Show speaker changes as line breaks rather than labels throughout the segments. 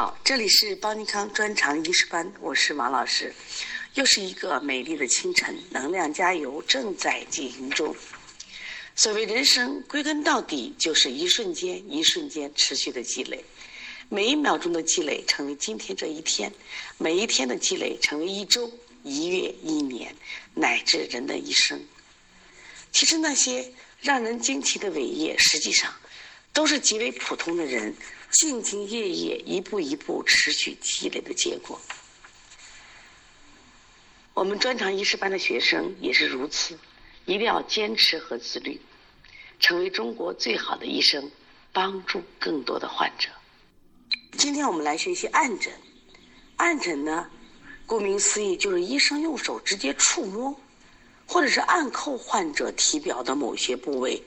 好，这里是邦尼康专长医师班，我是王老师。又是一个美丽的清晨，能量加油正在进行中。所谓人生，归根到底就是一瞬间一瞬间持续的积累，每一秒钟的积累成为今天这一天，每一天的积累成为一周、一月、一年，乃至人的一生。其实那些让人惊奇的伟业，实际上都是极为普通的人。兢兢业业、一步一步持续积累的结果。我们专长医师班的学生也是如此，一定要坚持和自律，成为中国最好的医生，帮助更多的患者。今天我们来学习按诊。按诊呢，顾名思义就是医生用手直接触摸，或者是按扣患者体表的某些部位，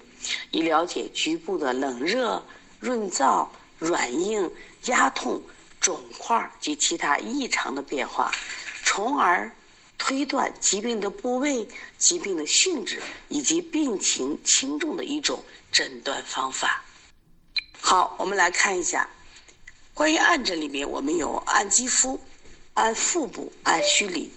以了解局部的冷热、润燥。软硬、压痛、肿块及其他异常的变化，从而推断疾病的部位、疾病的性质以及病情轻重的一种诊断方法。好，我们来看一下关于按诊里面，我们有按肌肤、按腹部、按虚里。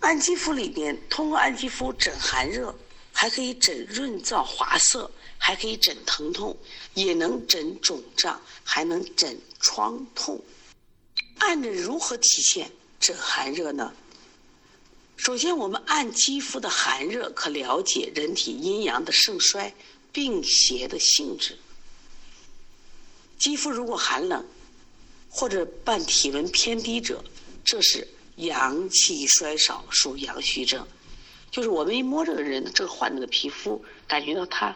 按肌肤里面，通过按肌肤诊寒热，还可以诊润燥滑涩。还可以诊疼痛，也能诊肿胀，还能诊疮痛。按着如何体现诊寒热呢？首先，我们按肌肤的寒热，可了解人体阴阳的盛衰、病邪的性质。肌肤如果寒冷，或者伴体温偏低者，这是阳气衰少，属阳虚症。就是我们一摸这个人，这个患者的皮肤，感觉到他。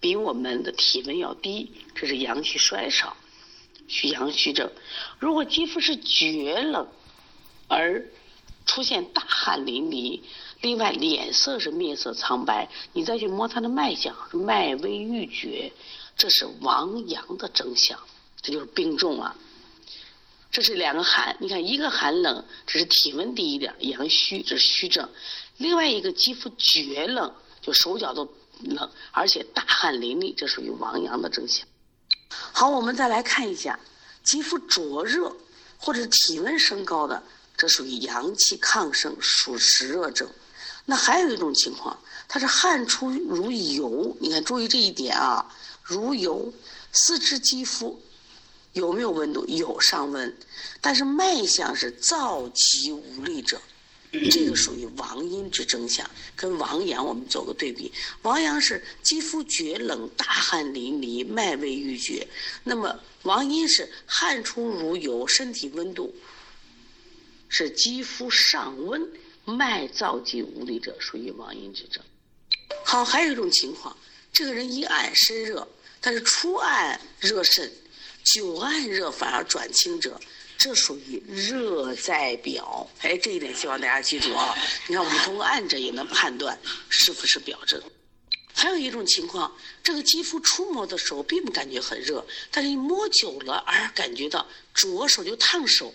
比我们的体温要低，这是阳气衰少，虚阳虚症。如果肌肤是厥冷，而出现大汗淋漓，另外脸色是面色苍白，你再去摸他的脉象，脉微欲绝，这是亡阳的征象，这就是病重啊。这是两个寒，你看一个寒冷，这是体温低一点，阳虚，这是虚症；另外一个肌肤厥冷，就手脚都。冷，而且大汗淋漓，这属于亡阳的征象。好，我们再来看一下，肌肤灼热或者体温升高的，这属于阳气亢盛，属实热症。那还有一种情况，它是汗出如油，你看注意这一点啊，如油。四肢肌肤有没有温度？有上温，但是脉象是燥急无力者。这个属于亡阴之征象，跟亡阳我们做个对比。亡阳是肌肤厥冷、大汗淋漓、脉微欲绝；那么亡阴是汗出如油、身体温度是肌肤上温、脉燥急无力者，属于亡阴之症。好，还有一种情况，这个人一按身热，但是初按热甚，久按热反而转轻者。这属于热在表，哎，这一点希望大家记住啊！你看，我们通过按着也能判断是不是表症。还有一种情况，这个肌肤触摸的时候并不感觉很热，但是一摸久了而感觉到着手就烫手，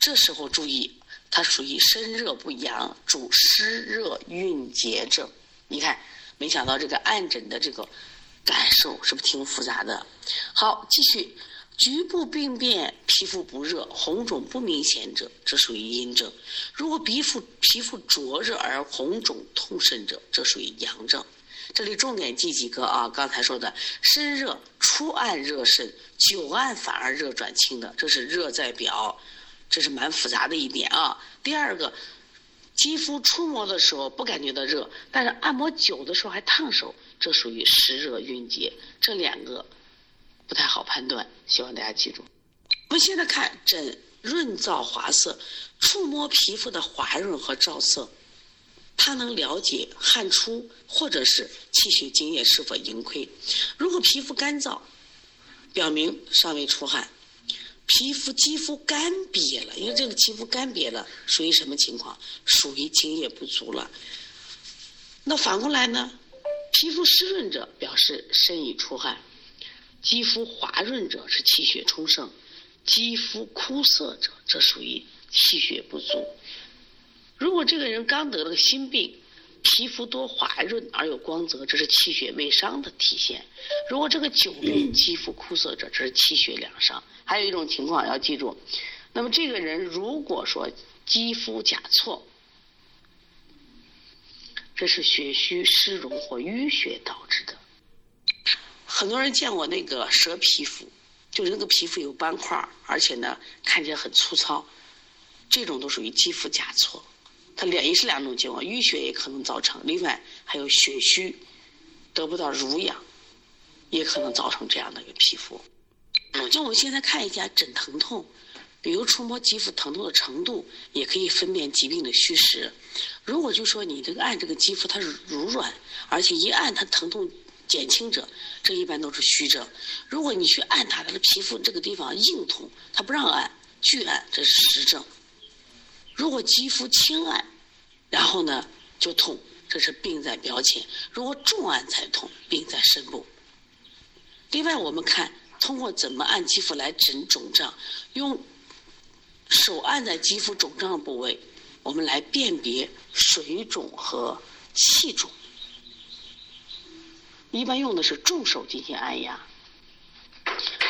这时候注意，它属于身热不阳，主湿热蕴结症。你看，没想到这个按诊的这个感受是不是挺复杂的？好，继续。局部病变，皮肤不热、红肿不明显者，这属于阴症；如果皮肤皮肤灼热而红肿痛甚者，这属于阳症。这里重点记几个啊？刚才说的身热初按热甚，久按反而热转清的，这是热在表，这是蛮复杂的一点啊。第二个，肌肤触摸的时候不感觉到热，但是按摩久的时候还烫手，这属于湿热蕴结。这两个。不太好判断，希望大家记住。我们现在看诊润燥滑涩，触摸皮肤的滑润和燥色，它能了解汗出或者是气血津液是否盈亏。如果皮肤干燥，表明尚未出汗；皮肤肌肤干瘪了，因为这个肌肤干瘪了，属于什么情况？属于津液不足了。那反过来呢？皮肤湿润者表示身已出汗。肌肤滑润者是气血充盛，肌肤枯涩者这属于气血不足。如果这个人刚得了个心病，皮肤多滑润而有光泽，这是气血未伤的体现。如果这个久病肌肤枯涩者，这是气血两伤。还有一种情况要记住，那么这个人如果说肌肤甲错，这是血虚湿荣或淤血导致的。很多人见过那个蛇皮肤，就是那个皮肤有斑块，而且呢看起来很粗糙，这种都属于肌肤甲错。它两也是两种情况，淤血也可能造成，另外还有血虚，得不到濡养，也可能造成这样的一个皮肤。就我们现在看一下枕疼痛，比如触摸肌肤疼痛的程度，也可以分辨疾病的虚实。如果就说你这个按这个肌肤它是柔软，而且一按它疼痛减轻者，这一般都是虚症。如果你去按它，它的皮肤这个地方硬痛，它不让按，拒按，这是实症。如果肌肤轻按，然后呢就痛，这是病在表浅；如果重按才痛，病在深部。另外，我们看通过怎么按肌肤来诊肿胀，用手按在肌肤肿胀的部位，我们来辨别水肿和气肿。一般用的是重手进行按压。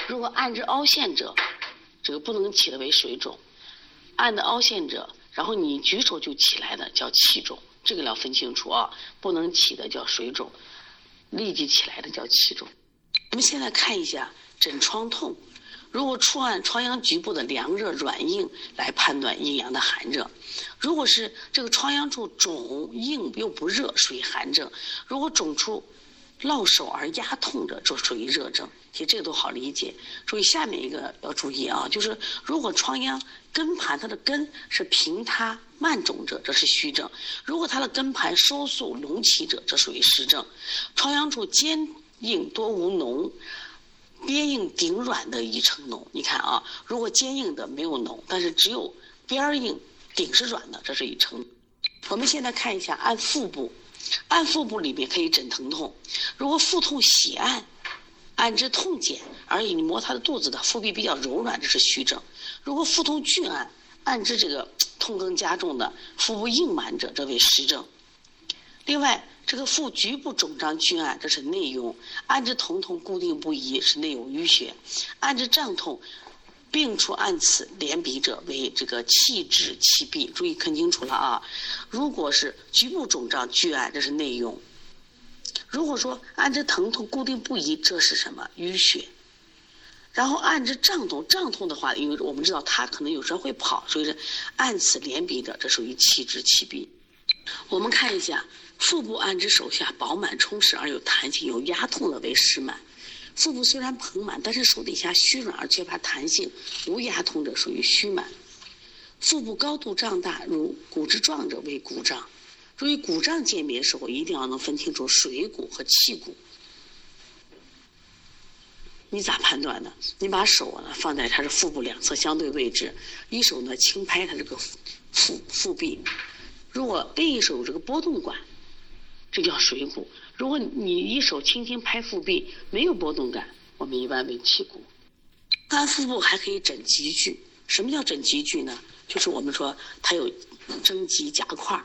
如果按至凹陷者，这个不能起的为水肿；按的凹陷者。然后你举手就起来的叫气肿，这个要分清楚啊，不能起的叫水肿，立即起来的叫气肿。我们现在看一下诊疮痛，如果触按疮疡局部的凉热软硬来判断阴阳的寒热。如果是这个疮疡处肿硬又不热，属于寒症；如果肿处落手而压痛者，就属于热症。其实这个都好理解。注意下面一个要注意啊，就是如果疮疡根盘它的根是平塌慢肿者，这是虚症；如果它的根盘收缩隆起者，这属于实症。疮疡处坚硬多无脓，边硬顶软的已成脓。你看啊，如果坚硬的没有脓，但是只有边硬顶是软的，这是已成。我们现在看一下按腹部。按腹部里面可以诊疼痛，如果腹痛喜按，按之痛减，而且你摸他的肚子的腹壁比较柔软，这是虚症；如果腹痛剧按，按之这个痛更加重的腹部硬满者，这为实症。另外，这个腹局部肿胀剧按，这是内痈；按之疼痛固定不移，是内有淤血；按之胀痛。病处按此连鼻者为这个气滞气闭，注意看清楚了啊！如果是局部肿胀拒按，这是内痈；如果说按之疼痛固定不移，这是什么淤血？然后按之胀痛，胀痛的话，因为我们知道它可能有时候会跑，所以说按此连鼻者，这属于气滞气闭。我们看一下腹部按之手下饱满充实而有弹性，有压痛的为实满。腹部虽然膨满，但是手底下虚软而缺乏弹性，无压痛者属于虚满。腹部高度胀大，如骨质状者为骨胀。注意骨胀鉴别时候，一定要能分清楚水骨和气骨。你咋判断呢？你把手呢放在它是腹部两侧相对位置，一手呢轻拍它这个腹腹壁，如果另一手这个波动感，这叫水骨。如果你一手轻轻拍腹壁，没有波动感，我们一般为气骨。按腹部还可以诊积聚。什么叫诊积聚呢？就是我们说它有征集夹块。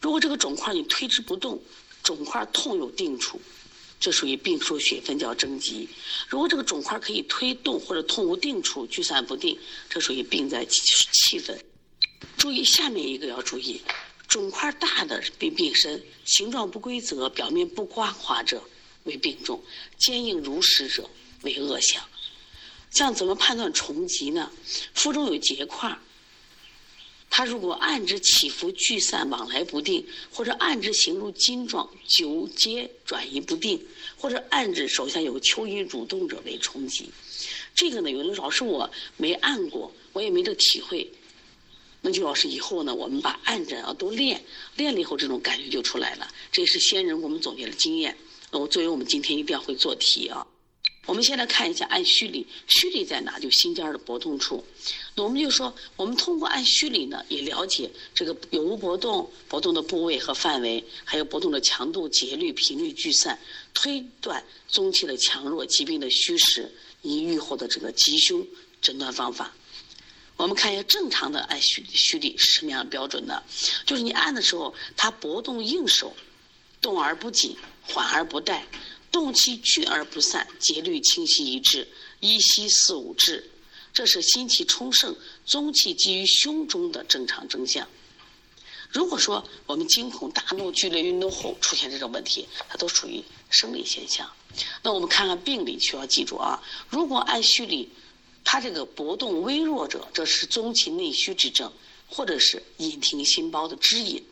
如果这个肿块你推之不动，肿块痛有定处，这属于病出血分叫征集。如果这个肿块可以推动或者痛无定处，聚散不定，这属于病在气分。注意下面一个要注意。肿块大的为病深，形状不规则，表面不光滑者为病重，坚硬如石者为恶象。像怎么判断虫疾呢？腹中有结块，它如果按之起伏聚散往来不定，或者按之形如筋状久结转移不定，或者按之手下有蚯蚓蠕动者为虫疾。这个呢，有的老师我没按过，我也没这体会。那就要是以后呢，我们把按诊啊都练，练了以后这种感觉就出来了。这也是先人我们总结的经验。我作为我们今天一定要会做题啊。我们先来看一下按虚里，虚里在哪？就心尖的搏动处。我们就说，我们通过按虚里呢，也了解这个有无搏动、搏动的部位和范围，还有搏动的强度、节律、频率、聚散，推断宗气的强弱、疾病的虚实，以预后的这个吉凶诊断方法。我们看一下正常的按虚虚力是什么样的标准的？就是你按的时候，它搏动应手，动而不紧，缓而不怠，动气聚而不散，节律清晰一致，一吸四五至，这是心气充盛，宗气积于胸中的正常征象。如果说我们惊恐、大怒、剧烈运动后出现这种问题，它都属于生理现象。那我们看看病理，需要记住啊。如果按虚理，它这个搏动微弱者，这是宗气内虚之症，或者是隐停心包的支引。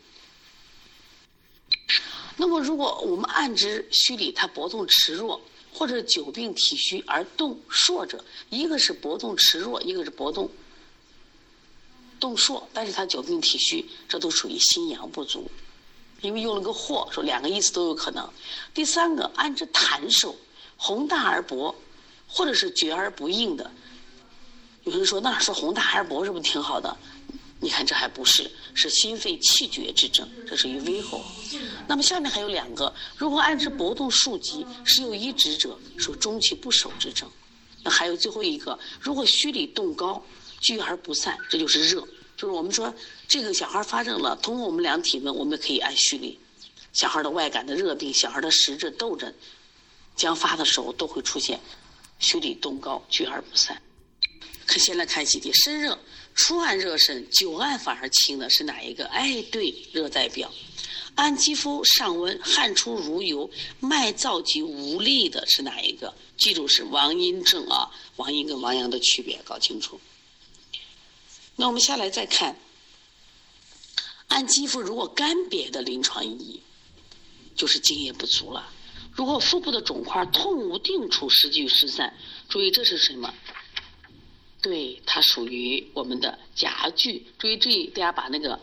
那么，如果我们按之虚里，它搏动迟弱，或者久病体虚而动硕者，一个是搏动迟弱，一个是搏动动硕，但是它久病体虚，这都属于心阳不足。因为用了个或，说两个意思都有可能。第三个，按之弹手，宏大而薄，或者是绝而不硬的。有人说，那是宏大还是薄是不是挺好的？你看这还不是，是心肺气绝之症，这属于微厚。那么下面还有两个，如果按之搏动数级，时有一指者，属中气不守之症。那还有最后一个，如果虚里动高，聚而不散，这就是热。就是我们说这个小孩发症了，通过我们量体温，我们可以按虚里。小孩的外感的热病，小孩的实质痘疹将发的时候都会出现虚里动高，聚而不散。可先来看习题，身热初按热身，久按反而轻的是哪一个？哎，对，热在表。按肌肤上温，汗出如油，脉燥急无力的是哪一个？记住是王阴症啊，王阴跟王阳的区别搞清楚。那我们下来再看，按肌肤如果干瘪的临床意义，就是津液不足了。如果腹部的肿块痛无定处，时聚失散，注意这是什么？对，它属于我们的夹聚。注意注意，大家把那个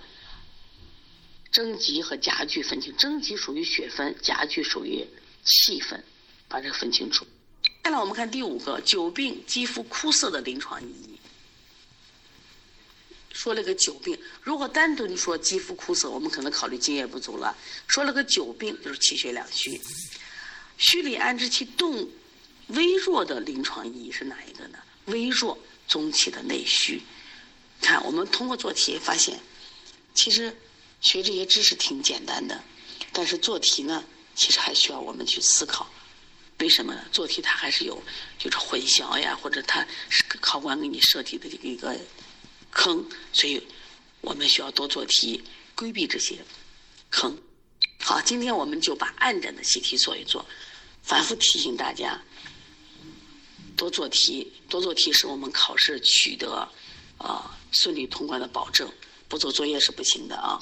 征集和夹聚分清。征集属于血分，夹聚属于气分，把这个分清楚。下来我们看第五个，久病肌肤枯涩的临床意义。说了个久病，如果单独的说肌肤枯涩，我们可能考虑津液不足了。说了个久病，就是气血两虚。虚里安之气动微弱的临床意义是哪一个呢？微弱，中气的内虚。看，我们通过做题发现，其实学这些知识挺简单的，但是做题呢，其实还需要我们去思考。为什么呢？做题它还是有就是混淆呀，或者它是考官给你设计的这个一个。坑，所以我们需要多做题，规避这些坑。好，今天我们就把按诊的习题做一做，反复提醒大家多做题，多做题是我们考试取得啊顺利通关的保证，不做作业是不行的啊。